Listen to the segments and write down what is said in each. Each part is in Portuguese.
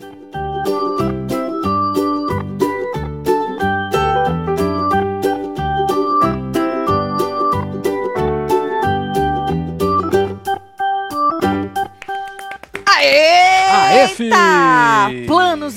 Aê,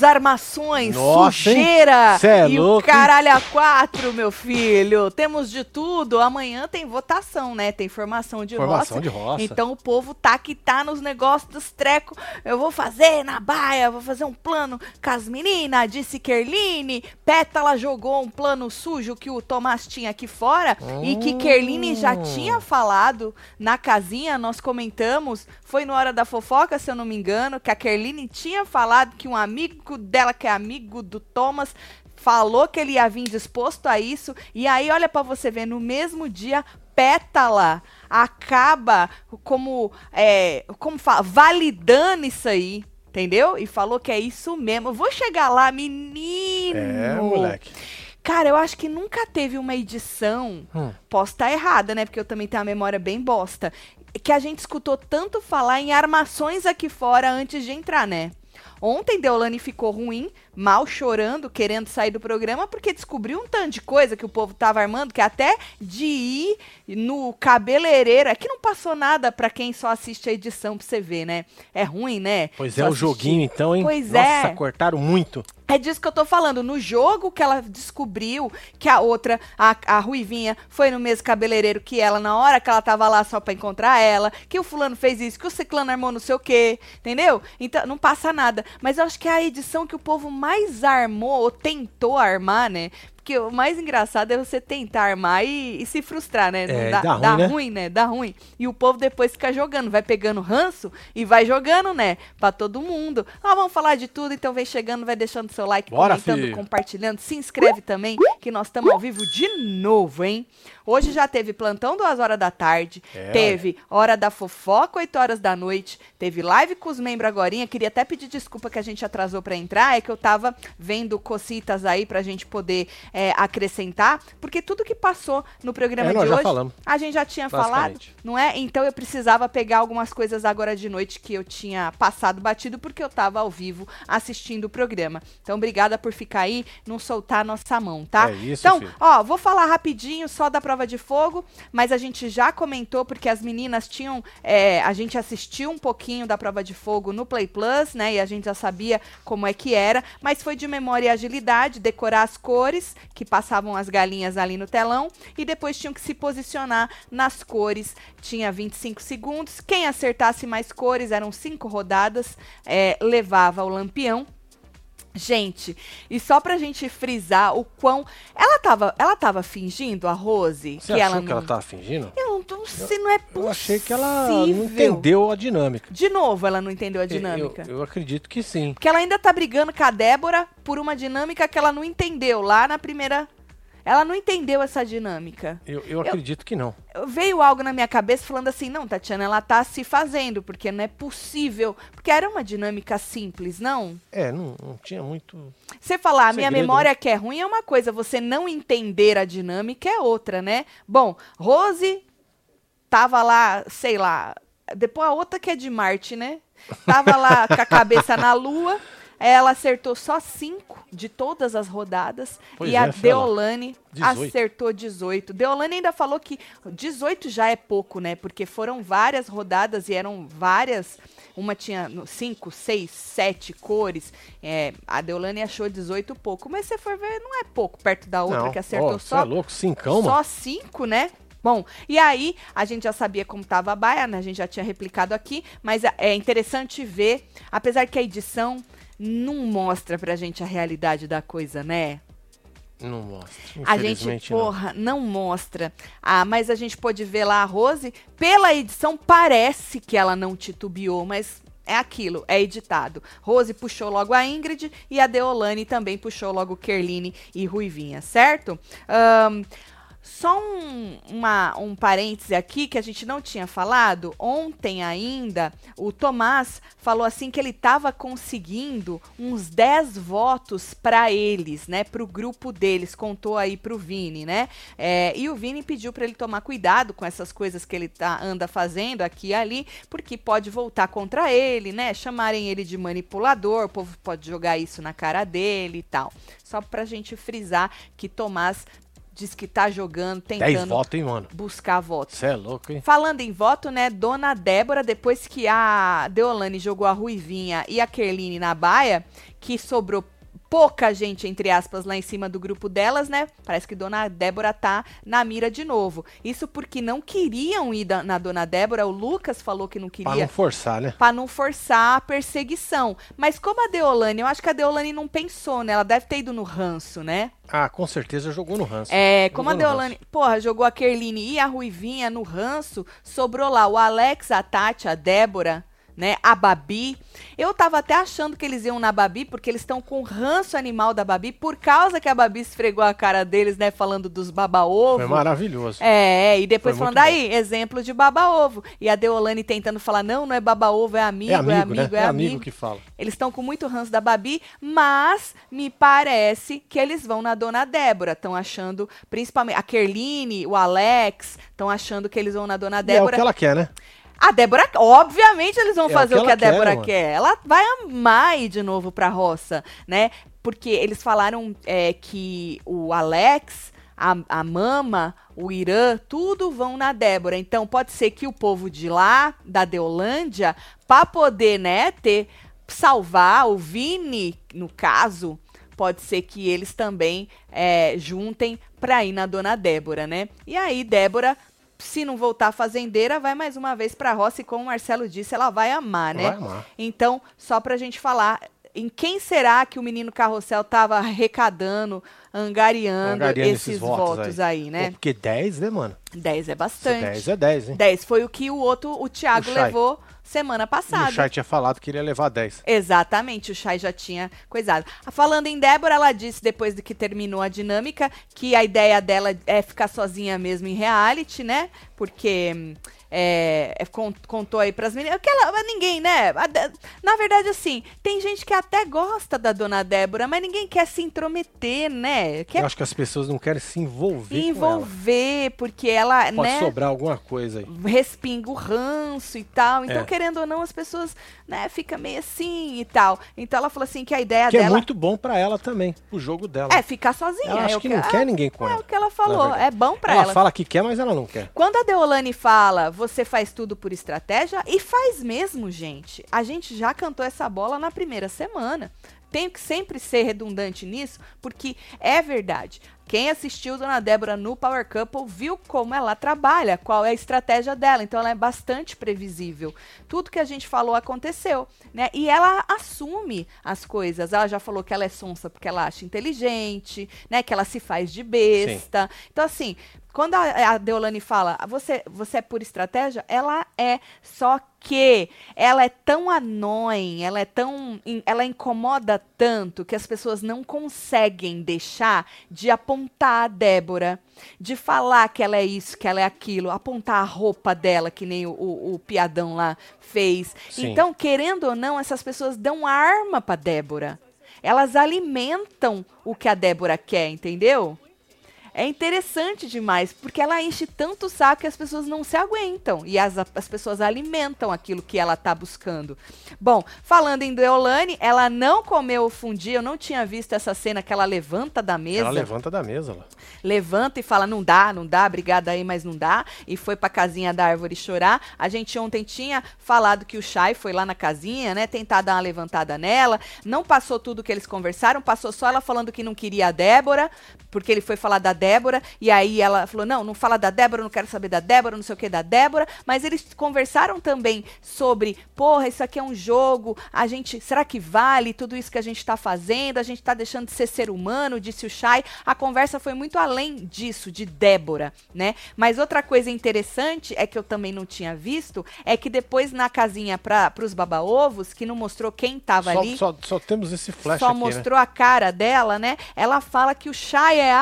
Armações, Nossa, sujeira é e louco, o caralho a quatro, meu filho. Temos de tudo. Amanhã tem votação, né? Tem formação de Formação roça. de roça. Então o povo tá que tá nos negócios dos trecos. Eu vou fazer na baia, vou fazer um plano com as meninas, disse Kerline. Pétala jogou um plano sujo que o Tomás tinha aqui fora e que Kerline já Hum. tinha falado na casinha, nós comentamos, foi no Hora da Fofoca, se eu não me engano, que a Kerline tinha falado que um amigo dela, que é amigo do Thomas, falou que ele ia vir disposto a isso. E aí, olha pra você ver, no mesmo dia, Pétala acaba como, é, como fala, validando isso aí. Entendeu? E falou que é isso mesmo. Eu vou chegar lá, menino. É, moleque. Cara, eu acho que nunca teve uma edição. Hum. Posso estar errada, né? Porque eu também tenho a memória bem bosta. Que a gente escutou tanto falar em armações aqui fora antes de entrar, né? Ontem Deolane ficou ruim, mal chorando, querendo sair do programa, porque descobriu um tanto de coisa que o povo tava armando, que até de ir no cabeleireiro. É que não passou nada pra quem só assiste a edição pra você ver, né? É ruim, né? Pois Só é, o assistir. joguinho então, hein? Pois Nossa, é. cortaram muito. É disso que eu tô falando. No jogo que ela descobriu que a outra, a, a Ruivinha, foi no mesmo cabeleireiro que ela na hora que ela tava lá só pra encontrar ela, que o fulano fez isso, que o ciclano armou não sei o quê, entendeu? Então, não passa nada. Mas eu acho que é a edição que o povo mais armou, ou tentou armar, né? Porque o mais engraçado é você tentar armar e, e se frustrar, né? É, dá, dá ruim, dá né? ruim, né? Dá ruim. E o povo depois fica jogando, vai pegando ranço e vai jogando, né? Pra todo mundo. Ah, vamos falar de tudo, então vem chegando, vai deixando seu like, Bora, comentando, filho. compartilhando. Se inscreve também, que nós estamos ao vivo de novo, hein? Hoje já teve plantão duas horas da tarde, É, teve hora da fofoca, 8 horas da noite, teve live com os membros agorinha. Queria até pedir desculpa que a gente atrasou pra entrar, é que eu tava vendo cocitas aí pra gente poder é, acrescentar, porque tudo que passou no programa É, de hoje, falamos. a gente já tinha falado, não é? Então eu precisava pegar algumas coisas agora de noite que eu tinha passado batido porque eu tava ao vivo assistindo o programa. Então obrigada por ficar aí, não soltar a nossa mão, tá? É isso, então, filho. ó, vou falar rapidinho só da prova de fogo, mas a gente já comentou porque as meninas tinham, é, a gente assistiu um pouquinho da prova de fogo no Play Plus, né? E a gente já sabia como é que era, mas foi de memória e agilidade, decorar as cores que passavam as galinhas ali no telão e depois tinham que se posicionar nas cores. Tinha 25 segundos. Quem acertasse mais cores, eram cinco rodadas, é, levava o lampião. Gente, e só pra gente frisar o quão. Ela tava, ela tava fingindo, a Rose? Você que achou ela que não... ela tava fingindo? Eu não, não sei, não é possível. Eu achei que ela não entendeu a dinâmica. De novo, ela não entendeu a dinâmica. Eu, eu acredito que sim. Porque ela ainda tá brigando com a Débora por uma dinâmica que ela não entendeu lá na primeira. Ela não entendeu essa dinâmica. Eu, eu acredito que não. Veio algo na minha cabeça falando assim: não, Tatiana, ela tá se fazendo, porque não é possível. Porque era uma dinâmica simples, não? É, não, não tinha muito. Você falar, a minha Segredo, memória que é ruim é uma coisa, você não entender a dinâmica é outra, né? Bom, Rose tava lá, sei lá, depois a outra que é de Marte, né? Tava lá com a cabeça na lua, ela acertou só cinco de todas as rodadas Pois e a é, fela. Deolane 18. acertou 18. Deolane ainda falou que 18 já é pouco, né? Porque foram várias rodadas e eram várias. Uma tinha no- cinco, seis, sete cores. É, a Deolane achou 18 pouco. Mas se você for ver, não é pouco perto da outra não. que acertou cê só é louco, cincão, só mano. cinco, né? Bom, e aí a gente já sabia como tava a baia, né? A gente já tinha replicado aqui, mas é interessante ver, apesar que a edição não mostra pra gente a realidade da coisa, né? Não mostra. A gente, Infelizmente, não. porra, não. mostra. Ah, mas a gente pode ver lá a Rose, pela edição parece que ela não titubeou, mas é aquilo, é editado. Rose puxou logo a Ingrid e a Deolane também puxou logo Kerline e Ruivinha, certo? Ahn, só um, uma, um parêntese aqui que a gente não tinha falado. Ontem ainda, o Tomás falou assim que ele estava conseguindo uns 10 votos para eles, né? Para o grupo deles. Contou aí para o Vini, né? É, e o Vini pediu para ele tomar cuidado com essas coisas que ele tá, anda fazendo aqui e ali, porque pode voltar contra ele, né? Chamarem ele de manipulador, o povo pode jogar isso na cara dele e tal. Só pra gente frisar que Tomás diz que tá jogando, 10 tentando votos, hein, buscar votos. Você é louco, hein? Falando em voto, né, Dona Débora, depois que a Deolane jogou a Ruivinha e a Kerline na baia, que sobrou pouca gente, entre aspas, lá em cima do grupo delas, né? Parece que Dona Débora tá na mira de novo. Isso porque não queriam ir da- na Dona Débora, o Lucas falou que não Pra queria não forçar, né? Pra não forçar a perseguição. Mas como a Deolane, eu acho que a Deolane não pensou, né? Ela deve ter ido no ranço, né? Ah, com certeza jogou no ranço. É, como a Jogou Deolane, porra, jogou a Kerline e a Ruivinha no ranço, sobrou lá o Alex, a Tati, a Débora, né? A Babi. Eu tava até achando que eles iam na Babi, porque eles estão com ranço animal da Babi, por causa que a Babi esfregou a cara deles, né? Falando dos baba-ovo. Foi maravilhoso. É, e depois Foi falando, aí, exemplo de baba-ovo. E a Deolane tentando falar, não, não é baba-ovo, é amigo, é é amigo, amigo, né? é É amigo. amigo que fala. Eles estão com muito ranço da Babi, mas me parece que eles vão na Dona Débora. Estão achando, principalmente a Kerline, o Alex, estão achando que eles vão na Dona E é o Débora. que ela quer, né? A Débora, obviamente eles vão É o fazer que o que, a Débora quer, quer. Ela vai amar ir de novo pra roça, né? Porque eles falaram é, que o Alex, a, a Mama, o Irã, tudo vão na Débora. Então pode ser que o povo de lá, da Deolândia, pra poder, né, ter, salvar o Vini, no caso, pode ser que eles também é, juntem pra ir na Dona Débora, né? E aí, Débora, se não voltar fazendeira, vai mais uma vez pra roça e como o Marcelo disse, ela vai amar, né? Vai amar. Então, só pra gente falar, em quem será que o menino Carrossel tava arrecadando, angariando, Angariando esses, votos, aí. né? Pô, porque 10, né, mano? 10 é bastante. 10 é 10, hein? 10 foi o que o outro, o Thiago O levou semana E passada. o Chay tinha falado que iria levar 10. Exatamente, o Chay já tinha coisado. Falando em Débora, ela disse depois de que terminou a dinâmica que a ideia dela é ficar sozinha mesmo em reality, né? Porque hum, é, é, con- contou aí pras meninas. Que ela, mas ninguém, né? Na verdade, assim, tem gente que até gosta da dona Débora, mas ninguém quer se intrometer, né? Quer Eu acho que as pessoas não querem se envolver com ela. envolver, porque ela, Pode né? sobrar alguma coisa aí. respinga o ranço e tal. Então, É. querendo ou não, as pessoas, né, fica meio assim e tal. Então ela falou assim que a ideia Que é dela muito bom pra ela também, o jogo dela. é ficar sozinha. ela é acha o que não é- quer ninguém com É ela. o que ela falou, é bom pra ela, ela. fala que quer, mas ela não quer. Quando a Deolane fala, você faz tudo por estratégia, e faz mesmo, gente. A gente já cantou essa bola na primeira semana. Tenho que sempre ser redundante nisso, porque é verdade. Quem assistiu Dona Débora no Power Couple viu como ela trabalha, qual é a estratégia dela. Então ela é bastante previsível. Tudo que a gente falou aconteceu, né? E ela assume as coisas. Ela já falou que ela é sonsa porque ela acha inteligente, né? Que ela se faz de besta. Então assim, quando a, a Deolane fala, "Ah, você, você é por estratégia, ela é. Só que ela é tão annoying, ela é tão. Ela incomoda tanto que as pessoas não conseguem deixar de apontar a Débora, de falar que ela é isso, que ela é aquilo, apontar a roupa dela, que nem o, o, o piadão lá fez. Sim. Então, querendo ou não, essas pessoas dão arma pra Débora. Elas alimentam o que a Débora quer, entendeu? É interessante demais, porque ela enche tanto o saco que as pessoas não se aguentam. E as, as pessoas alimentam aquilo que ela tá buscando. Bom, falando em Deolane, ela não comeu o fundi, eu não tinha visto essa cena que ela levanta da mesa Ela levanta da mesa lá. levanta e fala: não dá, não dá, obrigada aí, mas não dá. E foi pra casinha da árvore chorar. A gente ontem tinha falado que o Chay foi lá na casinha, né? Tentar dar uma levantada nela. Não passou tudo que eles conversaram, passou só ela falando que não queria a Débora, porque ele foi falar da Débora. E aí ela falou: não, não fala da Débora, não quero saber da Débora, não sei o que da Débora. Mas eles conversaram também sobre: porra, isso aqui é um jogo, a gente, será que vale tudo isso que a gente tá fazendo? A gente tá deixando de ser ser humano, disse o Chay. A conversa foi muito além disso, de Débora, né? Mas outra coisa interessante é que eu também não tinha visto, é que depois na casinha para os baba-ovos, que não mostrou quem tava Só, ali, só, só temos esse flash só aqui, né? mostrou a cara dela, né? Ela fala que o Chay é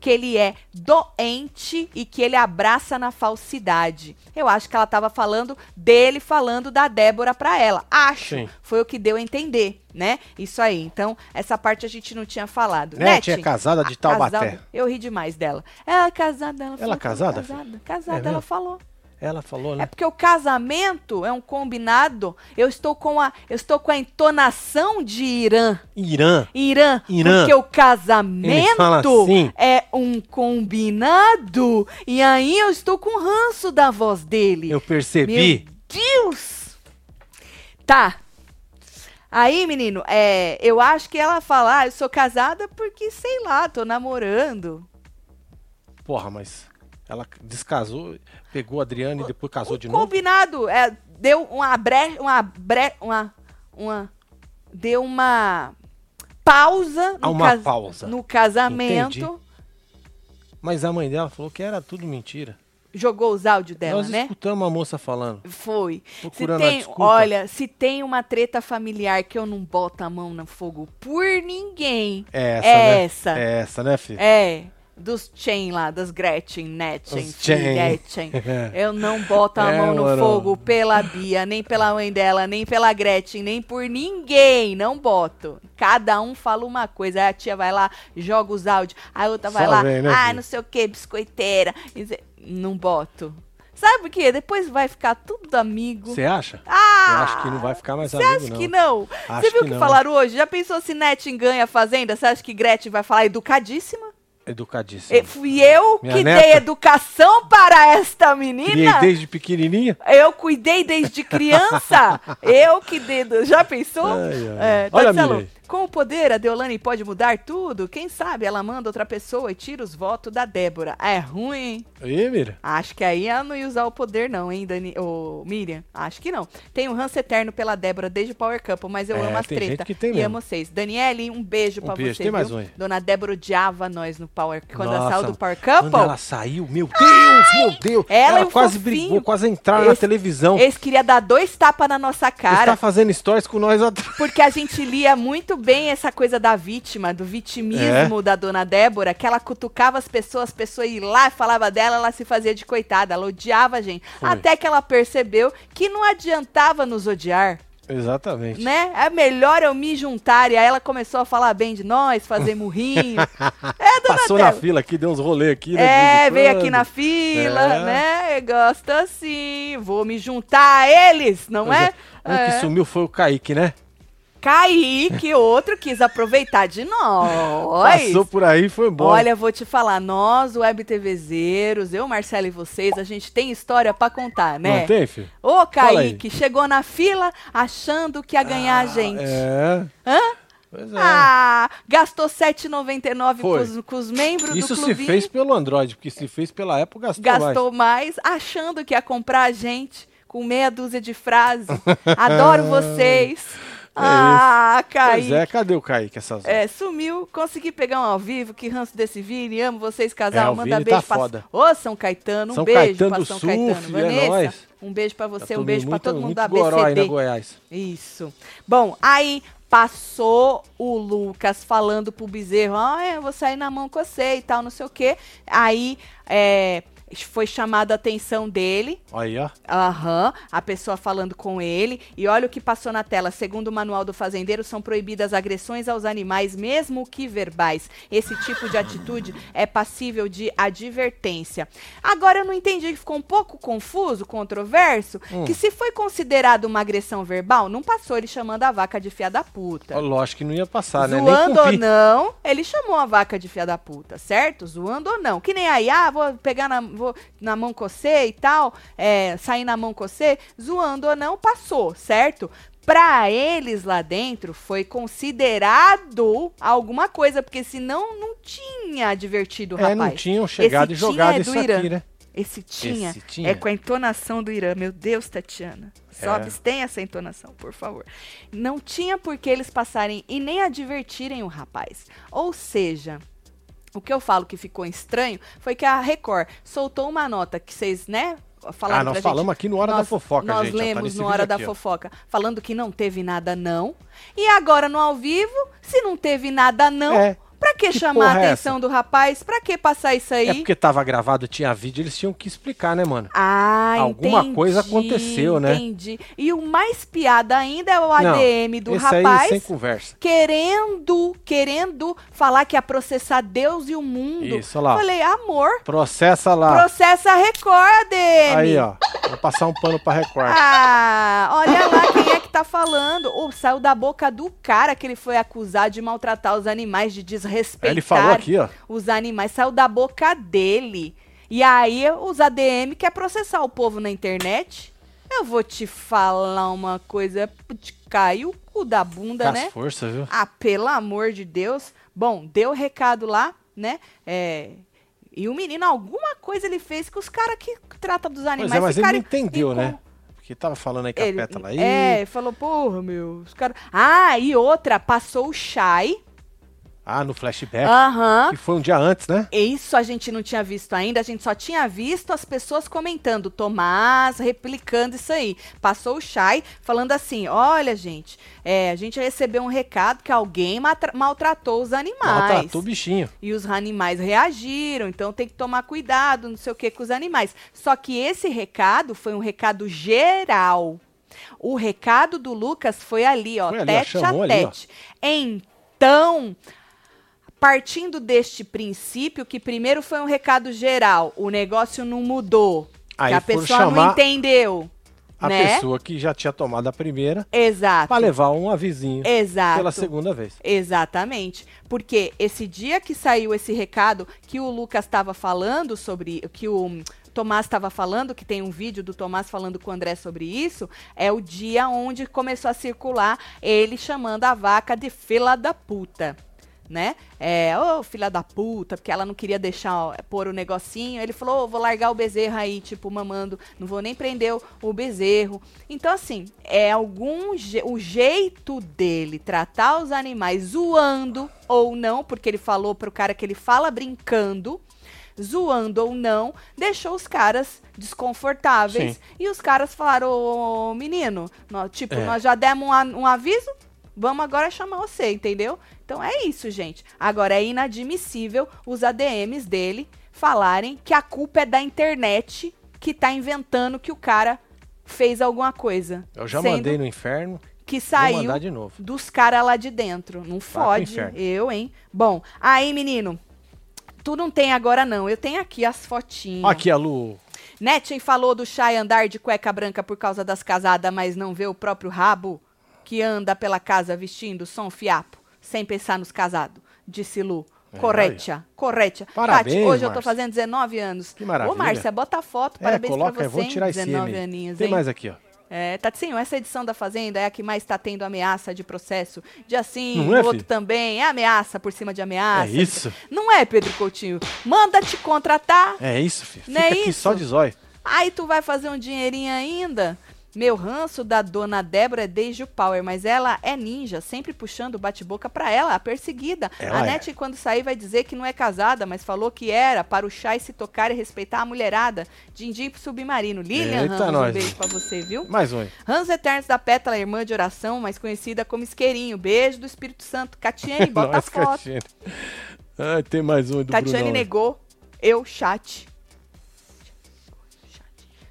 que ele é doente e que ele abraça na falsidade. Eu acho que ela estava falando dele falando da Débora para ela. Acho. Sim. Foi o que deu a entender, né? Isso aí. Então, essa parte a gente não tinha falado. Nete é casada de Taubaté. casada- Eu ri demais dela. Ela é casada, ela falou que casada, Casada, casada É ela falou. Ela falou, É né? porque o casamento é um combinado. Eu estou com a, eu estou com a entonação de Irã. Irã. Irã, Irã. porque o casamento assim. é um combinado. E aí eu estou com ranço da voz dele. Eu percebi. Meu Deus! Tá. Aí, menino, é, eu acho que ela fala, ah, eu sou casada porque, sei lá, tô namorando. Porra, mas ela descasou, pegou a Adriana e depois casou o de novo. combinado é, deu uma bre, uma bre, uma, uma, deu uma pausa no, Ah, uma cas- pausa. no casamento. Entendi. Mas a mãe dela falou que era tudo mentira. Jogou os áudios dela, Nós né? escutamos a moça falando. Foi. Se Procurando a tem, olha, se tem uma treta familiar que eu não boto a mão no fogo por ninguém, É essa, é né? essa. É essa, né, filho? É, dos Chen lá, das Gretchen, Netchen. Gretchen. Eu não boto a É, mão no mano. fogo pela Bia, nem pela mãe dela, nem pela Gretchen, nem por ninguém. Não boto. Cada um fala uma coisa. Aí a tia vai lá, joga os áudios. A outra vai Só lá, vem, né, ah, não sei o que, biscoiteira. Não boto. Sabe por quê? Depois vai ficar tudo amigo. Você acha? Ah! Eu acho que não vai ficar mais Você amigo, acha não. que não? Você viu o que que falaram hoje? Já pensou se Netin ganha a Fazenda? Você acha que Gretchen vai falar educadíssima? Educadíssimo. E Fui eu Minha que neta? dei educação para esta Criei menina? desde pequenininha. Eu cuidei desde criança. eu que dei. Já pensou? Ai, ai. É, Olha, Miriam. Com o poder, a Deolane pode mudar tudo? Quem sabe ela manda outra pessoa e tira os votos da Débora. É ruim, hein? Aí, Mira. Acho que aí ela não ia usar o poder, não, hein, Dani, ô, Miriam? Acho que não. Tem um ranço eterno pela Débora desde o Power Couple, mas eu É, amo as tem gente treta. que tem e mesmo. amo vocês. Daniele, um beijo Um pra beijo. você. Tem mais um aí. Dona Débora odiava nós no Power. Quando ela Nossa, saiu do Power Quando Couple, ela saiu, meu Deus, meu Deus. Ela e o quase fofinho. brigou, quase entraram na televisão. eles queriam dar dois tapas na nossa cara. tá fazendo stories com nós atrás. Porque a gente lia muito bem essa coisa da vítima, do É. vitimismo da dona Débora, que ela cutucava as pessoas, as pessoas iam lá e falava dela, ela se fazia de coitada, ela odiava a gente. Foi. Até que ela percebeu que não adiantava nos odiar. Exatamente. né? É melhor eu me juntar. E aí ela começou a falar bem de nós, fazer murrinho. é, dona Passou na Débora. fila aqui, deu uns rolês aqui. né, É, veio aqui na fila, É. né? Gosta sim. Vou me juntar a eles, não Pois é? Um que É. sumiu foi o Kaique, né? Kaique, outro quis aproveitar de nós. Passou por aí e foi embora. Olha, vou te falar, nós, Web TVzeiros, eu, Marcelo e vocês, a gente tem história pra contar, né? Não tem, filho? Ô. Kaique, chegou na fila achando que ia ganhar a gente. É. Hã? Pois é. Ah, gastou R$ 7,99 com Foi. os, com os membros Isso do se clubinho. fez pelo Android, porque se fez pela Apple, gastou, gastou mais. achando que ia comprar a gente com meia dúzia de frases. Adoro vocês. Ah, mais. Kaique. Pois é, cadê o Kaique essas horas? É, sumiu, consegui pegar um ao vivo, que ranço desse Vini, amo vocês, É, casal, o manda Vini beijo tá pra... foda. Ô, São Caetano, um São beijo Caetano pra São Caetano. é Vanessa, nóis. um beijo pra Tá você, um beijo pra muito- todo mundo da goró aí BCD. Goiás. Isso. Bom, aí passou o Lucas falando pro Bezerro, ah, eu vou sair na mão com você e tal, não sei o quê. Aí, é, foi chamada a atenção dele, Aí, ó. Aham, a pessoa falando com ele. E olha o que passou na tela. Segundo o manual do fazendeiro, são proibidas agressões aos animais, mesmo que verbais. Esse tipo de atitude é passível de advertência. Agora eu não entendi, ficou um pouco confuso, controverso, Hum. que se foi considerado uma agressão verbal, não passou ele chamando a vaca de fia da puta. Ó, Lógico que não ia passar, né? Nem Zoando ou não, ele chamou a vaca de fia da puta, certo? Zoando ou não. Que nem aí, ah, vou pegar na, vou na mão você e tal, é, sair na mão você, zoando ou não, passou, certo? Pra eles lá dentro foi considerado alguma coisa, porque senão não tinha advertido o É, rapaz. não tinham chegado Esse e jogado é isso Irã. aqui, né? Esse tinha, Esse tinha. é com a entonação do Irã. Meu Deus, Tatiana. Só É. abstenha essa entonação, por favor. Não tinha por que eles passarem e nem advertirem o rapaz. Ou seja, o que eu falo que ficou estranho foi que a Record soltou uma nota que vocês, né? Falaram Ah, nós falamos gente. aqui no Hora da Nós- Fofoca, Nós gente, tá lemos nesse no Hora da aqui, ó. Fofoca, falando que não teve nada não. E agora no ao vivo, se não teve nada não, É. pra que, Que chamar a é atenção do rapaz? Pra que passar isso aí? É porque tava gravado, tinha vídeo, eles tinham que explicar, né, mano? Ah, Alguma entendi, coisa aconteceu, né? Entendi. E o mais piada ainda é o ADM do Esse rapaz aí sem conversa. querendo, querendo falar que ia processar Deus e o mundo. Isso, lá. Falei, amor, Processa lá. processa a Record, ADM. Aí, ó. Vou passar um pano pra Record. Ah, olha lá é que tá falando. Ô, saiu da boca do cara que ele foi acusado de maltratar os animais, de desrespeitar Aí ele falou aqui, ó. os animais. Saiu da boca dele. E aí os ADM quer processar o povo na internet. Eu vou te falar uma coisa, te caiu o cu da bunda, Com né? as forças, viu? Ah, pelo amor de Deus. Bom, deu recado lá, né? É, E o menino, alguma coisa ele fez que os caras que tratam dos Pois animais é, mas ele não entendeu, né? Porque tava falando aí com a ele, pétala aí. É, falou, porra, meu, os caras... Ah, e outra, passou o Shai. Ah, no flashback. Aham. Que foi um dia antes, né? Isso a gente não tinha visto ainda, a gente só tinha visto as pessoas comentando, Tomás replicando isso aí. Passou o Shai falando assim: olha, gente, é, a gente recebeu um recado que alguém maltratou os animais. Maltratou o bichinho. E os animais reagiram, então tem que tomar cuidado, não sei o que, com os animais. Só que esse recado foi um recado geral. O recado do Lucas foi ali, ó, Foi ali, ó, tete a chamou ali, ó. tete. Então, partindo deste princípio, que primeiro foi um recado geral, o negócio não mudou, Aí a pessoa não entendeu, A né? pessoa que já tinha tomado a primeira Exato. pra levar um avisinho Exato. pela segunda vez. Exatamente. Porque esse dia que saiu esse recado que o Lucas estava falando sobre, que o Tomás estava falando, que tem um vídeo do Tomás falando com o André sobre isso, é o dia onde começou a circular ele chamando a vaca de fila da puta. Né? É, ô filha da puta, porque ela não queria deixar ó, pôr o negocinho. Ele falou: "Ô, vou largar o bezerro aí, tipo, mamando, não vou nem prender o, o bezerro. Então, assim, é algum je o jeito dele tratar os animais zoando ou não, porque ele falou pro cara que ele fala brincando, zoando ou não, deixou os caras desconfortáveis. Sim. E os caras falaram, ô menino, nó- tipo, É. nós já demos um, um aviso, vamos agora chamar você, entendeu? Então é isso, gente. Agora é inadmissível os ADMs dele falarem que a culpa é da internet que tá inventando que o cara fez alguma coisa. Eu já mandei no inferno, que saiu dos caras lá de dentro. Não fode. Eu, hein? Bom, aí, menino. Tu não tem agora, não. Eu tenho aqui as fotinhas. Aqui a Lu. Netchen falou do Chay andar de cueca branca por causa das casadas, mas não vê o próprio rabo que anda pela casa vestindo som fiapo, sem pensar nos casados, disse Lu. É, Corretia, corretia. Parabéns, Tati, hoje eu tô fazendo 19 anos. Que maravilha. Ô, Márcia, bota a foto, É, parabéns coloca pra você, vou tirar esse 19 M. aí. aninhos, Tem hein? mais aqui, ó. É, Tatinho, essa edição da Fazenda é a que mais está tendo ameaça de processo. De assim, é, outro filho? também. É ameaça por cima de ameaça. É isso? Não é, Pedro Coutinho? Manda te contratar, É isso, filho. Não Fica é aqui isso? só de zóio. aí tu vai fazer um dinheirinho ainda. Meu ranço da dona Débora é desde o Power, mas ela é ninja, sempre puxando o bate-boca pra ela, a perseguida. Ela a é. Nete, quando sair, vai dizer que não é casada, mas falou que era para o Chay se tocar e respeitar a mulherada. Dindim pro submarino. Lilian Eita, Ramos, um nós. beijo pra você, viu? Mais um. Ramos Eternos da Pétala, irmã de oração, mais conhecida como Isqueirinho. Beijo do Espírito Santo. Catiane, bota a Nós, foto. Catiane. Ah, tem mais um do Tatiane Brunão. negou. Eu, chat.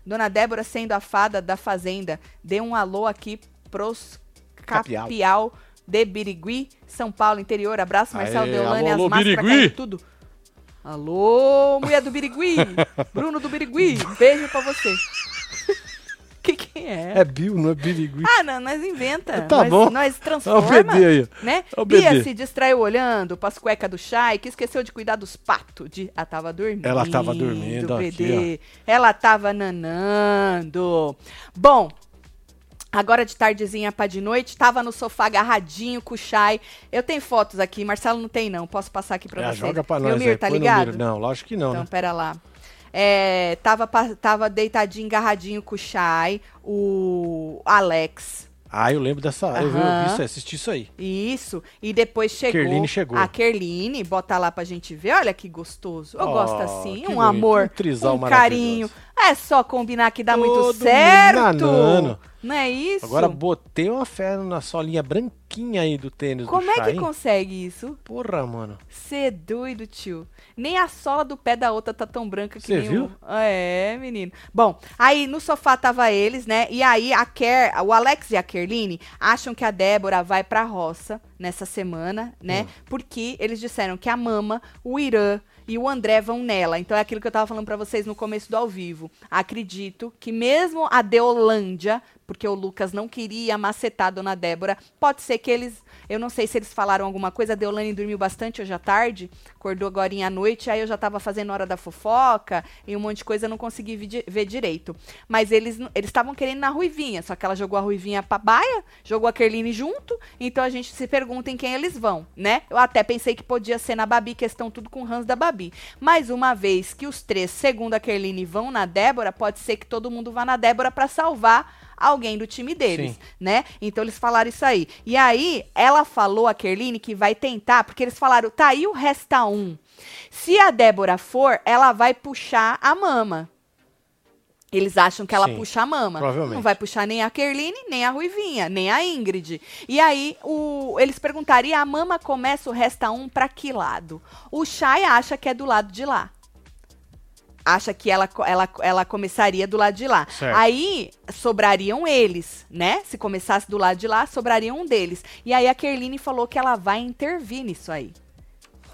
Dona Débora, sendo a fada da fazenda, dê um alô aqui pros Capial. Capial de Birigui, São Paulo, interior. Abraço, Marcelo Aê, Deolane, alô, as máscaras tudo. Alô, mulher do Birigui. Bruno do Birigui, beijo pra você. É? É Bill, não é Birigui. Ah, não, nós inventa. Tá nós, bom. Nós Olha o transforma, BD aí. né? O Bia se distraiu olhando pras cuecas do Chay, que esqueceu de cuidar dos patos. De... Ela tava dormindo. Ela tava dormindo aqui, BD. Ela tava nanando. Bom, agora de tardezinha pra de noite, tava no sofá agarradinho com o Chay. Eu tenho fotos aqui, Marcelo não tem não, posso passar aqui pra É, você. joga Meu nós Mir, tá ligado? Não, lógico que não, Então, né? pera lá. É, tava, tava deitadinho, agarradinho com o Chay, o Alex. Ah, eu lembro dessa. Eu vi isso, assisti isso aí. Isso. E depois chegou. Kerline chegou. A Kerline, bota lá pra gente ver. Olha que gostoso. Eu Oh, gosto assim. Um bonito. amor. Um um carinho. É só combinar que dá muito Todo certo. nanano. Não é isso? Agora botei uma fé na solinha branquinha aí do tênis Como do é chá, que hein? consegue isso? Porra, mano. Cê é doido, tio. Nem a sola do pé da outra tá tão branca que Cê nem viu? o... É, menino. Bom, aí no sofá tava eles, né? E aí a Ker, o Alex e a Kerline acham que a Débora vai pra roça nessa semana, né? Hum. Porque eles disseram que a Mama, o Irã e o André vão nela. Então é aquilo que eu tava falando pra vocês no começo do ao vivo. Acredito que mesmo a Deolândia, porque o Lucas não queria macetar a Dona Débora, pode ser que eles eu não sei se eles falaram alguma coisa. A Deolane dormiu bastante hoje à tarde, acordou agora à noite, aí eu já tava fazendo hora da fofoca e um monte de coisa, não consegui ver direito. Mas eles eles estavam querendo na Ruivinha, só que ela jogou a Ruivinha pra baia, jogou a Kerline junto, então a gente se pergunta em quem eles vão, né? Eu até pensei que podia ser na Babi, que estão tudo com o Hans da Babi. Mas uma vez que os três, segundo a Kerline, vão na Débora, pode ser que todo mundo vá na Débora pra salvar alguém do time deles, Sim. né? Então eles falaram isso aí. E aí, ela falou a Kerline que vai tentar, porque eles falaram, tá aí o resta um. Se a Débora for, ela vai puxar a mama. Eles acham que ela Sim, puxa a mama. Não vai puxar nem a Kerline, nem a Ruivinha, nem a Ingrid. E aí, o, eles perguntaram, e a mama começa o resta um pra que lado? O Chay acha que é do lado de lá. Acha que ela, ela, ela começaria do lado de lá. Certo. Aí sobrariam eles, né? Se começasse do lado de lá, sobraria um deles. E aí a Kerline falou que ela vai intervir nisso aí.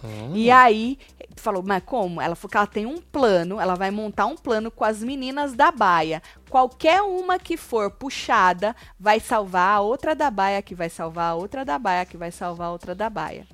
Hum. E aí, falou, mas como? Ela falou que ela tem um plano, ela vai montar um plano com as meninas da baia. Qualquer uma que for puxada vai salvar a outra da baia, que vai salvar a outra da baia, que vai salvar a outra da baia.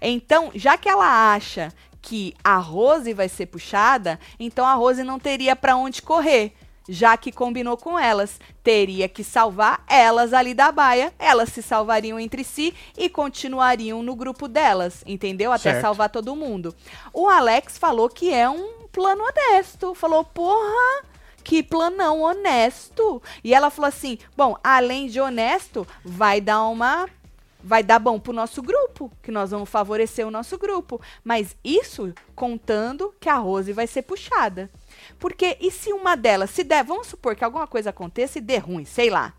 Então, já que ela acha que a Rose vai ser puxada, então a Rose não teria para onde correr. Já que combinou com elas, teria que salvar elas ali da baia, elas se salvariam entre si e continuariam no grupo delas, entendeu? Até Certo. salvar todo mundo. O Alex falou que é um plano honesto, falou, porra, que planão honesto. E ela falou assim: bom, além de honesto, vai dar uma. Vai dar bom pro nosso grupo, que nós vamos favorecer o nosso grupo. Mas isso contando que a Rose vai ser puxada. Porque e se uma delas, se der, vamos supor que alguma coisa aconteça e dê ruim, sei lá.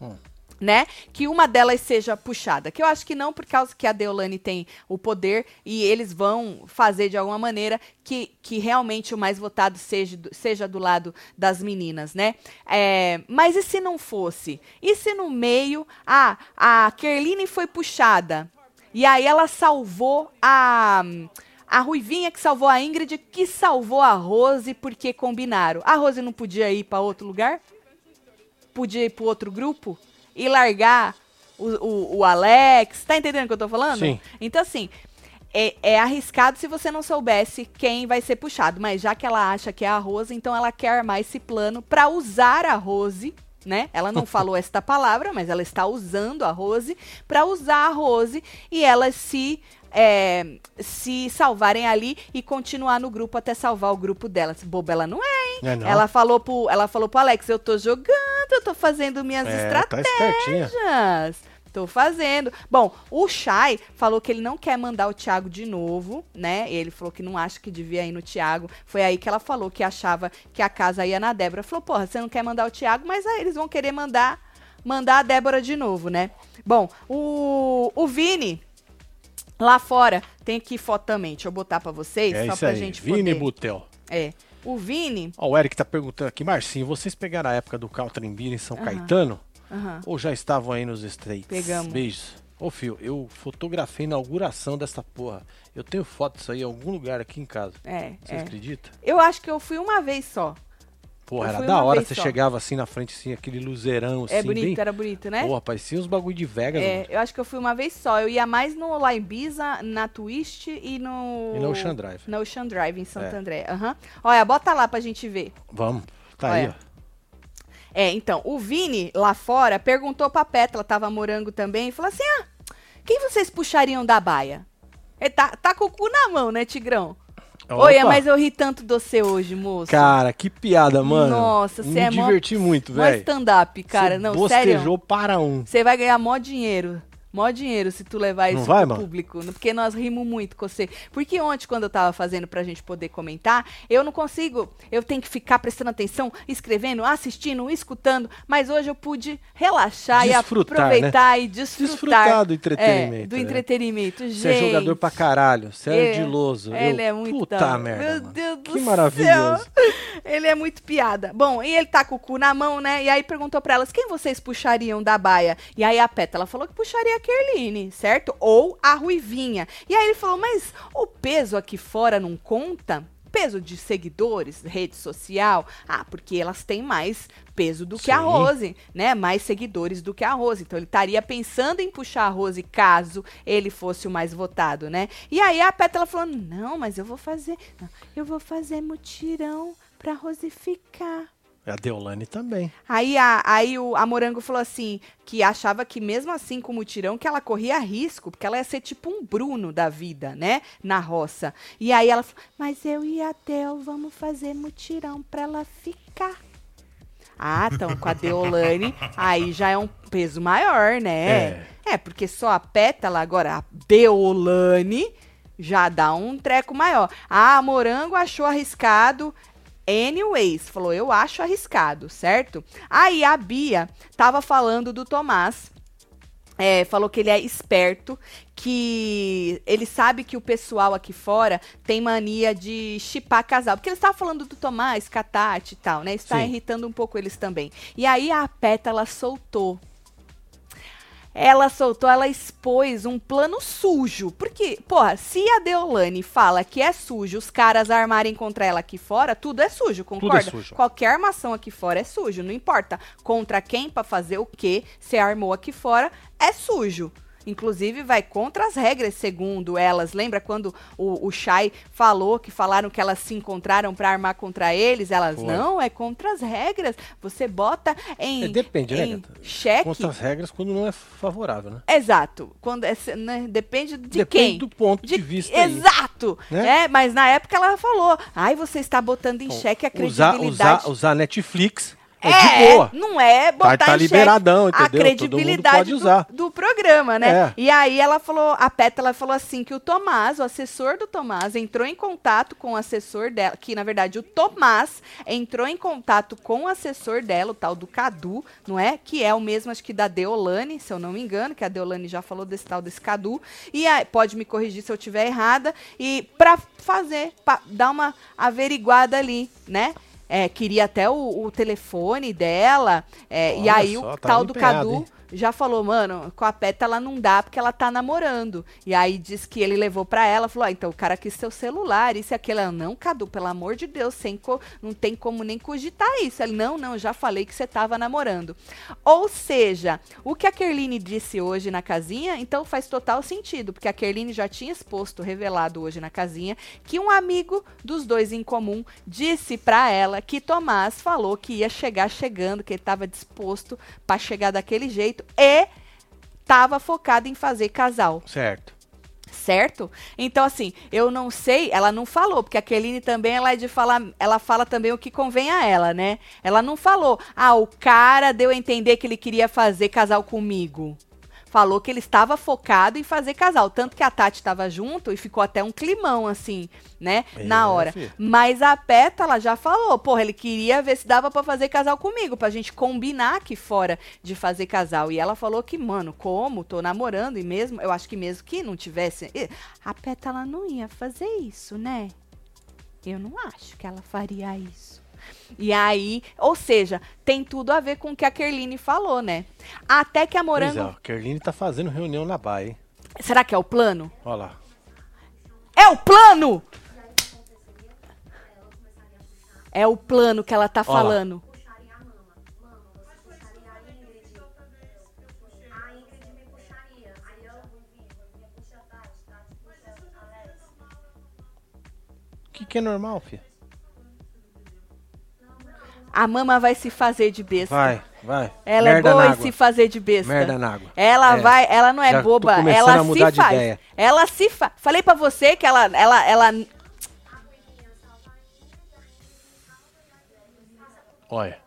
Hum. Né? Que uma delas seja puxada. Que eu acho que não, por causa que a Deolane tem o poder e eles vão fazer de alguma maneira que, que realmente o mais votado seja, seja do lado das meninas, né? É, mas e se não fosse? E se no meio, ah, a Kerline foi puxada e aí ela salvou a. A Ruivinha que salvou a Ingrid, que salvou a Rose porque combinaram. A Rose não podia ir para outro lugar? Podia ir para outro grupo? E largar o, o, o Alex? Tá entendendo o que eu tô falando? Sim. Então, assim, é, é arriscado se você não soubesse quem vai ser puxado. Mas já que ela acha que é a Rose, então ela quer armar esse plano para usar a Rose. Né? Ela não falou esta palavra, mas ela está usando a Rose para usar a Rose e elas se é, se salvarem ali e continuar no grupo até salvar o grupo delas. Boba ela não é, hein? É não? Ela falou pro, ela falou pro Alex, eu tô jogando, eu tô fazendo minhas É, estratégias. tá. Estratégias. Tô fazendo. Bom, o Chay falou que ele não quer mandar o Thiago de novo, né? Ele falou que não acha que devia ir no Thiago. Foi aí que ela falou que achava que a casa ia na Débora. Falou, porra, você não quer mandar o Thiago, mas aí eles vão querer mandar mandar a Débora de novo, né? Bom, o, o Vini, lá fora, tem aqui foto também. Deixa eu botar pra vocês, É só pra aí, gente Vini poder... Butel. É. O Vini... Ó, o Eric tá perguntando aqui, Marcinho, vocês pegaram a época do Caltrembira em São. Caetano? Ou já estavam aí nos States? Pegamos. Beijos. Ô, Fio, eu fotografei a inauguração dessa porra. Eu tenho foto disso aí em algum lugar aqui em casa. É, Você é. acredita? Eu acho que eu fui uma vez só. Porra, era da hora. Você só. chegava assim na frente, assim, aquele luzeirão, assim, É bonito, bem... era bonito, né? Porra, parecia uns bagulho de Vegas, É, mano. eu acho que eu fui uma vez só. Eu ia mais no Ibiza, na Twist e no. E no Ocean Drive. No Ocean Drive, em Santo É. André. Aham. Olha, bota lá pra gente ver. Vamos. Tá aí, Olha. ó. É, então, o Vini, lá fora, perguntou pra Pétala, tava morango também, e falou assim: ah, quem vocês puxariam da baia? Ele tá, tá com o cu na mão, né, Tigrão? Oi, Opa. mas eu ri tanto de você hoje, moço. Cara, que piada, mano. Nossa, Me você é mó- diverti muito, Mó velho. stand-up, cara. Você Não, bostejou sério. para um. Você vai ganhar mó dinheiro. Mó dinheiro se tu levar Não isso vai, pro mano? público. Porque nós rimos muito com você. Porque ontem, quando eu tava fazendo pra gente poder comentar, eu não consigo. Eu tenho que ficar prestando atenção, escrevendo, assistindo, escutando. Mas hoje eu pude relaxar Desfrutar, e aproveitar e desfrutar. Desfrutar do é, entretenimento. do né? entretenimento. Gente. Você é jogador pra caralho. Você é É, ardiloso. Ele Eu- é muito Puta da- merda. Meu mano. Deus do Que céu. maravilhoso. Ele é muito piada. Bom, e ele tá com o cu na mão, né? E aí perguntou pra elas quem vocês puxariam da baia. E aí a Pétala falou que puxaria Kerline, certo? Ou a Ruivinha. E aí ele falou, mas o peso aqui fora não conta? Peso de seguidores, rede social? Ah, porque elas têm mais peso do que a Sim. Rose, né? Mais seguidores do que a Rose. Então ele estaria pensando em puxar a Rose caso ele fosse o mais votado, né? E aí a Pétala falou: "Não, mas eu vou fazer, eu vou fazer mutirão pra Rose ficar". A Deolane também. Aí, a, aí o, a Morango falou assim, que achava que mesmo assim com o mutirão, que ela corria risco, porque ela ia ser tipo um Bruno da vida, né? Na roça. E aí ela falou, mas eu e a Del vamos fazer mutirão pra ela ficar. Ah, então com a Deolane, aí já é um peso maior, né? É, porque só a pétala, agora a Deolane já dá um treco maior. Ah, a Morango achou arriscado. Anyways, falou, eu acho arriscado, certo? Aí a Bia tava falando do Tomás. é, falou que ele é esperto, que ele sabe que o pessoal aqui fora tem mania de chipar casal. Porque eles estavam falando do Tomás, Catate e tal, né? Isso tá Sim. irritando um pouco eles também. E aí a Pétala soltou ela soltou, ela expôs um plano sujo. Porque, porra, se a Deolane fala que é sujo os caras armarem contra ela aqui fora, tudo é sujo, concorda? sujo. Qualquer armação aqui fora é sujo, não importa contra quem, pra fazer o que, se armou aqui fora, é sujo. Inclusive, vai contra as regras, segundo elas. Lembra quando o, o Shai falou que falaram que elas se encontraram pra armar contra eles? Elas, Foi. não, é contra as regras. Você bota em, É, depende, né, em gata? cheque. Contra as regras quando não é favorável, né? Exato. Quando é, né, depende de Depende quem. do ponto de, vista aí. Exato. né? É, mas na época ela falou: ai, você está botando em Bom, xeque a usar, credibilidade. usar, usar Netflix é, é, de boa. não é botar Tá, tá liberadão, a entendeu? Mundo credibilidade do- usar. Do, programa, né? É. E aí ela falou, a Pétala falou assim que o Tomás, o assessor do Tomás, entrou em contato com o assessor dela, que na verdade o Tomás entrou em contato com o assessor dela, o tal do Cadu, não é? Que é o mesmo, acho que da Deolane, se eu não me engano, que a Deolane já falou desse tal desse Cadu. E aí, pode me corrigir se eu estiver errada. E pra fazer, pra dar uma averiguada ali, né? É, queria até o, o telefone dela. é, e aí só, o tá tal do empenhado, Cadu hein? Já falou, mano, com a Pétala não dá porque ela tá namorando. E aí diz que ele levou pra ela, falou, ah, então o cara quis seu celular, isso e aquilo. Ela, não, Cadu, pelo amor de Deus, sem não tem como nem cogitar isso. Ele, não, não, já falei que você tava namorando. Ou seja, o que a Kerline disse hoje na casinha, então faz total sentido, porque a Kerline já tinha exposto, revelado hoje na casinha, que um amigo dos dois em comum disse pra ela que Tomás falou que ia chegar chegando, que ele tava disposto pra chegar daquele jeito e tava focado em fazer casal Certo. certo? Então, assim, eu não sei, ela não falou, porque a Keline também, ela é de falar, ela fala também o que convém a ela, né? Ela não falou, ah, o cara deu a entender que ele queria fazer casal comigo. Falou que ele estava focado em fazer casal. Tanto que a Tati estava junto e ficou até um climão, assim, né? É, na hora. filho. Mas a Pétala já falou, porra, ele queria ver se dava pra fazer casal comigo, pra gente combinar aqui fora de fazer casal. E ela falou que, mano, como? Tô namorando e mesmo, eu acho que mesmo que não tivesse, a Pétala não ia fazer isso, né? Eu não acho que ela faria isso. E aí, ou seja, tem tudo a ver com o que a Kerline falou, né? Até que a Pois é, Morango. ó, Kerline tá fazendo reunião na Baia, hein? Será que é o plano? Olha lá. É o plano! É o plano que ela tá lá. falando. puxaria a mama. Mama, você puxaria a A mama vai se fazer de besta. Vai, vai. Ela Merda é boa em se fazer de besta. Merda na água. Ela É. vai, ela não é Já boba, ela se faz. Ela se faz. Falei pra você que ela, ela, ela. Olha.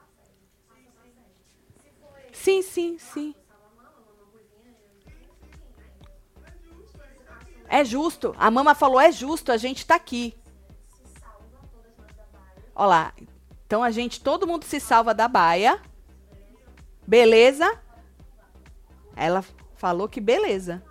Sim, sim, sim. É justo. A mama falou, é justo, a gente tá aqui. Ó lá. Então a gente, todo mundo se salva da baia. Beleza? Ela falou que beleza.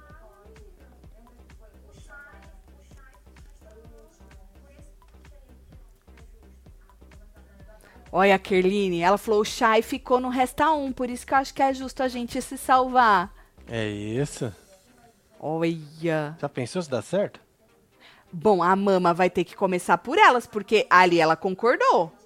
Olha a Kerline, ela falou, o Shai ficou no resta um, por isso que eu acho que é justo a gente se salvar. É isso. Olha. Já pensou se dá certo? Bom, a mama vai ter que começar por elas, porque ali ela concordou.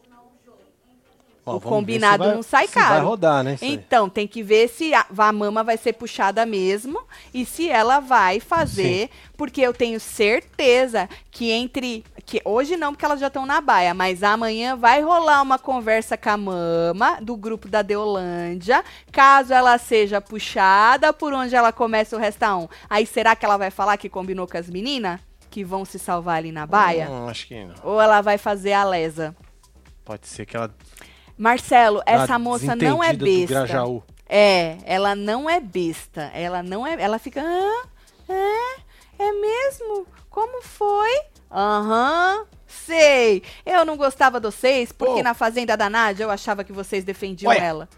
O combinado vai- não sai se Vai caro. rodar, né? Então, tem que ver se a, a mama vai ser puxada mesmo e se ela vai fazer, porque eu tenho certeza que entre. que Hoje não, porque elas já estão na baia, mas amanhã vai rolar uma conversa com a mama do grupo da Deolândia, caso ela seja puxada por onde ela começa o resta um. Aí será que ela vai falar que combinou com as meninas? Que vão se salvar ali na baia? Hum, acho que não. Ou ela vai fazer a lesa? Pode ser que ela. Marcelo, essa ela moça não é besta. É, ela não é besta. Ela não é. Ela fica. Ah, é? É mesmo? Como foi? Aham. Sei. Eu não gostava de vocês porque Pô. na fazenda da Nádia eu achava que vocês defendiam Olha. ela.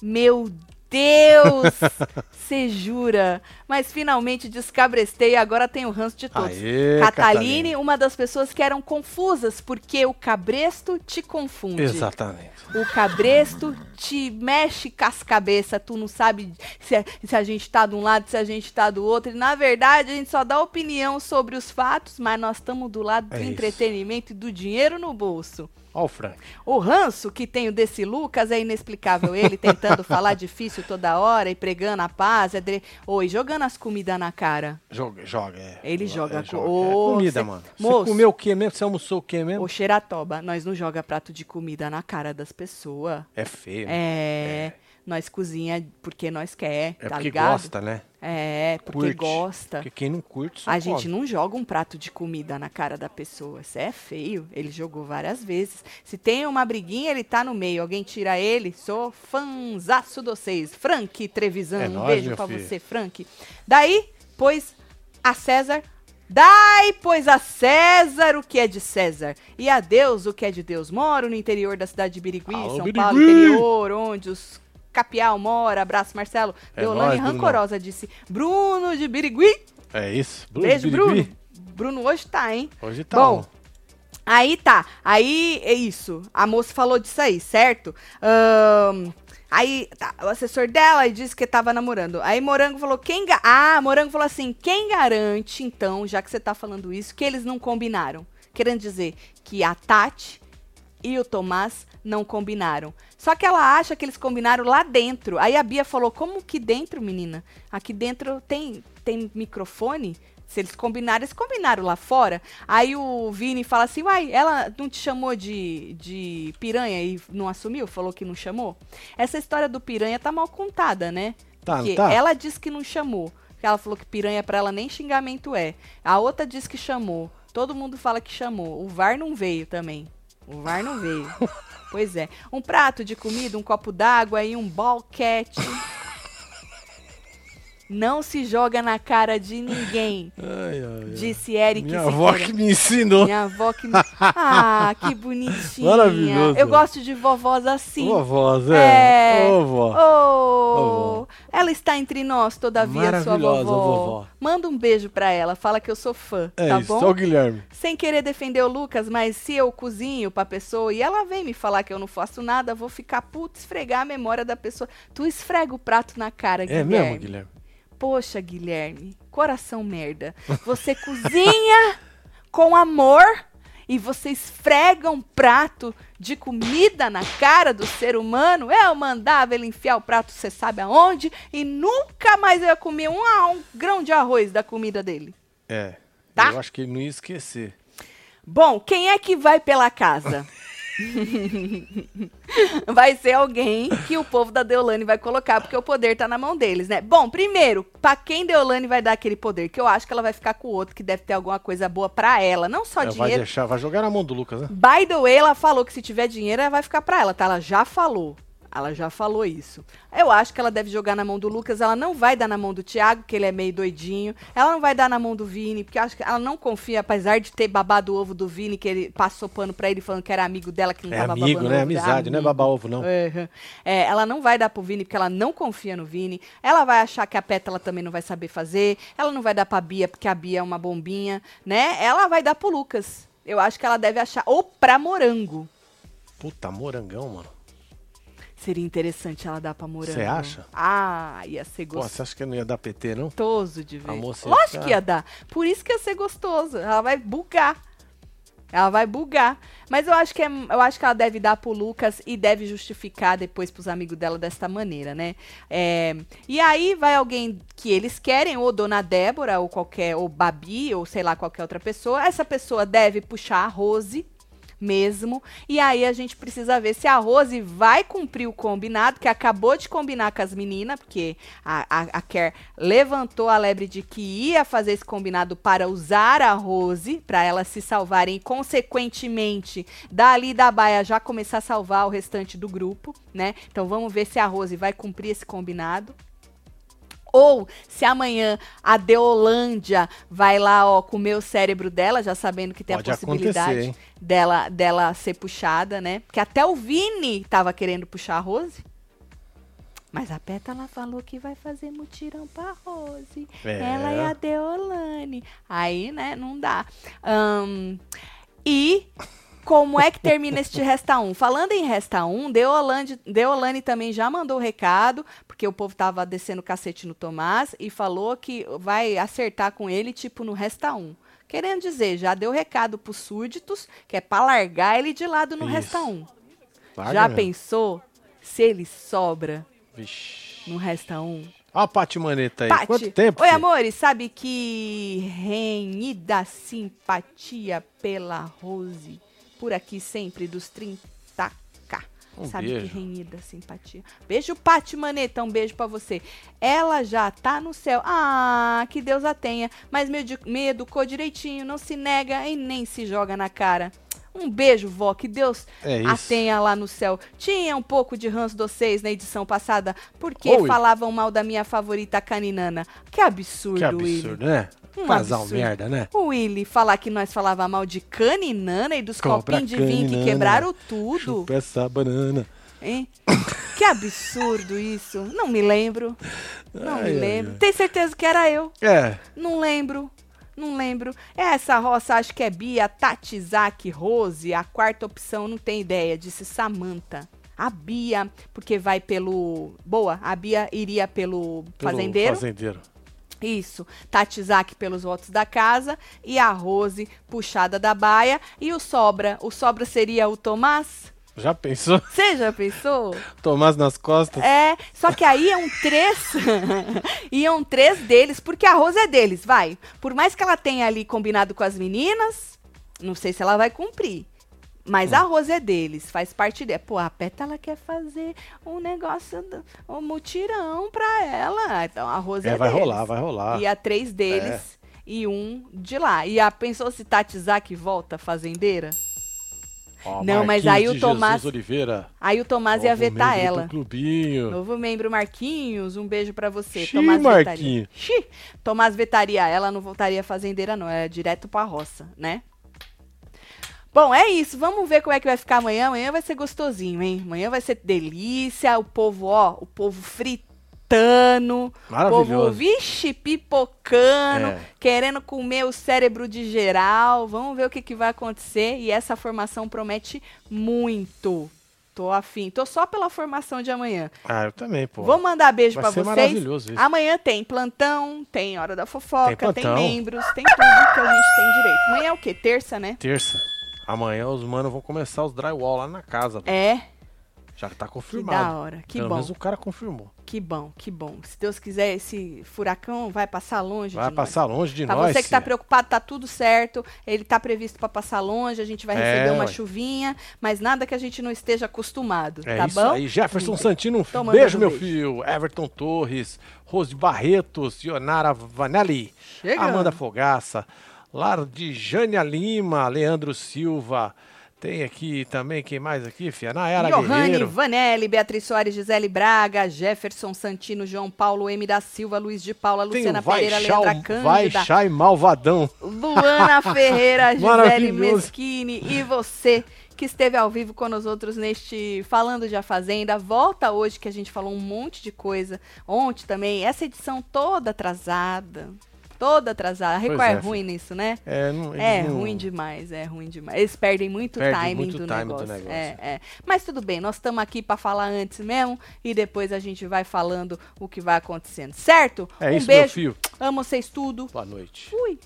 Meu Deus! Você jura? Mas finalmente descabrestei e agora tenho o ranço de todos. Aê, Cataline, uma das pessoas que eram confusas, porque o cabresto te confunde. Exatamente. O cabresto te mexe com as cabeças, tu não sabe se, é- se a gente tá de um lado, se a gente tá do outro. E, na verdade, a gente só dá opinião sobre os fatos, mas nós estamos do lado do É entretenimento e do dinheiro no bolso. Ó o Frank. O ranço que tenho desse Lucas é inexplicável. Ele tentando falar difícil toda hora e pregando a paz. É dre... Oi, jogando as comidas na cara. Joga, joga. É. Ele É, joga co- É comida, cê- mano. Moço. Você comeu o quê mesmo? Você almoçou o quê mesmo? Ô, Xeratoba, nós não joga prato de comida na cara das pessoas. É feio. É, nós cozinha porque nós quer, É tá porque ligado? gosta, né? É, porque Curte. gosta. Porque quem não curte só A gente come. não joga um prato de comida na cara da pessoa. Isso é feio. Ele jogou várias vezes. Se tem uma briguinha, ele tá no meio. Alguém tira ele. Sou fanzaço de vocês. Frank Trevisan, É um nóis, beijo pra filho. você, Frank. Daí, pois a César. Dai, pois a César o que é de César, e a Deus o que é de Deus. Moro no interior da cidade de Birigui, Alô, São Birigui! Paulo, interior, onde os Capial mora. Abraço, Marcelo. É Deolane nóis, Bruno. Rancorosa disse, Bruno de Birigui. É isso. Bruno Beijo, Birigui. Bruno. Bruno hoje tá, hein? Hoje tá Bom. Aí tá. Aí é isso. A moça falou disso aí, certo? Ahn, aí tá, o assessor dela disse que tava namorando. Aí Morango falou: quem. Ah, Morango falou assim: quem garante, então, já que você tá falando isso, que eles não combinaram? Querendo dizer que a Tati e o Tomás não combinaram. Só que ela acha que eles combinaram lá dentro. Aí a Bia falou: como que dentro, menina? Aqui dentro tem, tem microfone? Se eles combinaram, eles combinaram lá fora. Aí o Vini fala assim: uai, ela não te chamou de, de piranha e não assumiu? Falou que não chamou? Essa história do piranha tá mal contada, né? Tá, Porque tá? ela disse que não chamou. Ela falou que piranha pra ela nem xingamento é. A outra disse que chamou. Todo mundo fala que chamou. O VAR não veio também. O VAR não veio. pois é. Um prato de comida, um copo d'água e um balquete. Não se joga na cara de ninguém, Ai, ai, ai. disse Eric Minha avó Siqueira. que me ensinou. Minha avó que me... Ah, que bonitinha. Maravilhoso. Eu gosto de vovós assim. Vovó, Zé. É. Ô, vó. Oh, Vovó. ela está entre nós, todavia, sua vovó. vovó. Manda um beijo pra ela, fala que eu sou fã, É tá isso, bom? só o Guilherme. Sem querer defender o Lucas, mas se eu cozinho pra pessoa e ela vem me falar que eu não faço nada, vou ficar puto, esfregar a memória da pessoa. Tu esfrega o prato na cara, É Guilherme. mesmo, Guilherme? Poxa, Guilherme, coração merda. Você cozinha com amor e você esfrega um prato de comida na cara do ser humano. Eu mandava ele enfiar o prato, você sabe aonde, e nunca mais eu ia comer um, um grão de arroz da comida dele. É. Tá? Eu acho que ele não ia esquecer. Bom, quem é que vai pela casa? vai ser alguém que o povo da Deolane vai colocar, porque o poder tá na mão deles, né? Bom, primeiro, pra quem Deolane vai dar aquele poder? Que eu acho que ela vai ficar com o outro, que deve ter alguma coisa boa pra ela. Não só vai dinheiro. deixar, vai jogar na mão do Lucas, né? By the way, ela falou que se tiver dinheiro, ela vai ficar pra ela, tá? Ela já falou. Ela já falou isso. Eu acho que ela deve jogar na mão do Lucas. Ela não vai dar na mão do Thiago, que ele é meio doidinho. Ela não vai dar na mão do Vini, porque eu acho que ela não confia, apesar de ter babado o ovo do Vini, que ele passou pano pra ele falando que era amigo dela, que não É tava amigo, babando né? ovo Amizade, não é amigo. babar ovo, não. É, é, ela não vai dar pro Vini porque ela não confia no Vini. Ela vai achar que a Pétala também não vai saber fazer. Ela não vai dar pra Bia porque a Bia é uma bombinha, né? Ela vai dar pro Lucas. Eu acho que ela deve achar. Ou pra Morango. Puta, morangão, mano. Seria interessante ela dar pra Morango. Você acha? Ah, ia ser gostoso. você acha que não ia dar PT, não? gostoso de ver. A moça Lógico ficar- que ia dar. Por isso que ia ser gostoso. Ela vai bugar. Ela vai bugar. Mas eu acho que é- eu acho que ela deve dar pro Lucas e deve justificar depois pros amigos dela desta maneira, né? É, e aí vai alguém que eles querem, ou Dona Débora, ou qualquer, ou Babi, ou sei lá, qualquer outra pessoa. Essa pessoa deve puxar a Rose mesmo. E aí a gente precisa ver se a Rose vai cumprir o combinado, que acabou de combinar com as meninas, porque a, a, a Kerr levantou a lebre de que ia fazer esse combinado para usar a Rose, para elas se salvarem e, consequentemente, dali da baia já começar a salvar o restante do grupo, né? Então vamos ver se a Rose vai cumprir esse combinado. Ou se amanhã a Deolândia vai lá, ó, comer o cérebro dela, já sabendo que tem Pode a possibilidade dela, dela ser puxada, né? Porque até o Vini tava querendo puxar a Rose. Mas a Pétala falou que vai fazer mutirão pra Rose. É. Ela é a Deolane. Aí, né, não dá. Ahn, e como é que termina este Resta 1? Falando em Resta 1, Deolane, Deolane também já mandou o recado, porque o povo tava descendo o cacete no Tomás, e falou que vai acertar com ele, tipo, no Resta 1. Querendo dizer, já deu recado pros súditos, que é pra largar ele de lado no Isso. Resta 1. Larga já mesmo. pensou se ele sobra Vixe. no Resta 1? Ó a Pati Maneta aí. Pati. Quanto tempo? Oi, filho? amores. Sabe que renhida simpatia pela Rose. Por aqui sempre, dos 30k. Um Sabe beijo. que renhida simpatia. Beijo, Pati Maneta. Um beijo pra você. Ela já tá no céu. Ah, que Deus a tenha. Mas me, edu- me educou direitinho. Não se nega e nem se joga na cara. Um beijo, vó. Que Deus É a tenha lá no céu. Tinha um pouco de ranço de vocês na edição passada, porque Oi. falavam mal da minha favorita caninana. Que absurdo, Que absurdo, né? Um Casal absurdo. merda, né? O Willy falar que nós falava mal de caninana e dos Cobra copinhos de vinho que quebraram tudo. Chupa essa banana. Hein? que absurdo isso. Não me lembro. Não Ai, me ai, lembro. ai. Tem certeza que era eu. É, Não lembro. Não lembro. Essa roça acho que é Bia, Tati, Isaac, Rose. A quarta opção não tem ideia, disse Samantha. A Bia, porque vai pelo. Boa, a Bia iria pelo, pelo fazendeiro. Fazendeiro. Isso. Tati pelos votos da casa. E a Rose puxada da baia. E o Sobra. O Sobra seria o Tomás? Já pensou? Você já pensou? Tomás nas costas? É, só que aí iam três. iam três deles, porque a Rose é deles, vai. Por mais que ela tenha ali combinado com as meninas, não sei se ela vai cumprir. Mas a Rose é deles, faz parte dela. Pô, a Pétala quer fazer um negócio, um mutirão pra ela. Então a Rose é, É, vai deles. rolar, vai rolar. E a três deles e um de lá. E a pensou se Tati Zaki volta fazendeira? Ó, Não, mas aí o Tomás- Oliveira. Aí o Tomás ia vetar ela. Clubinho. Novo membro Marquinhos, um beijo pra você. Xi, Tomás Marquinhos. vetaria. Xi, Tomás vetaria ela, não voltaria fazendeira não, é direto pra roça, né? Bom, é isso. Vamos ver como é que vai ficar amanhã. Amanhã vai ser gostosinho, hein? Amanhã vai ser delícia. O povo, ó, o povo fritando. O povo, Maravilhoso. vixe, pipocando, É. querendo comer o cérebro de geral. Vamos ver o que, que vai acontecer. E essa formação promete muito. Tô afim. Tô só pela formação de amanhã. Ah, eu também, pô. Vou mandar beijo ser vocês. maravilhoso isso. Amanhã tem plantão, tem hora da fofoca, Tem tem, membros, tem tudo que a gente tem direito. Amanhã é o quê? Terça, né? Terça. Amanhã os manos vão começar os drywall lá na casa. É. Já tá Que confirmado. da hora. Que Pelo bom. menos o cara confirmou. Que bom, que bom. Se Deus quiser, esse furacão vai passar longe Vai de passar longe de nós. Pra nós. você que tá preocupado, tá tudo certo. Ele tá previsto pra passar longe, a gente vai É, receber uma ué. chuvinha, mas nada que a gente não esteja acostumado, É tá isso bom? aí. Jefferson Santino, um beijo, meu beijo. filho. Everton Torres, Rose Barretos, Ionara Vanelli, Chega. Amanda Fogaça, Lar de Jânia Lima, Leandro Silva, Tem aqui também, quem mais aqui, Fia? Nayara Johanne, Guerreiro. Vanelli, Beatriz Soares, Gisele Braga, Jefferson Santino, João Paulo, M. da Silva, Luiz de Paula, Tem Luciana Vai Pereira, Chá, Leandra Vai Cândida, Chá e Malvadão. Luana Ferreira, Gisele. Meschini e você que esteve ao vivo com nós outros neste Falando de A Fazenda. Volta hoje que a gente falou um monte de coisa. Ontem também, essa edição toda atrasada. Toda atrasada. A Record é, é, ruim nisso, né? É, não, É não- ruim demais, é ruim demais. Eles perdem muito Perdem timing, muito do, timing do negócio. negócio. É, é. Mas tudo bem, nós estamos aqui para falar antes mesmo e depois a gente vai falando o que vai acontecendo, certo? É um isso, beijo. filho. Amo vocês tudo. Boa noite. Fui.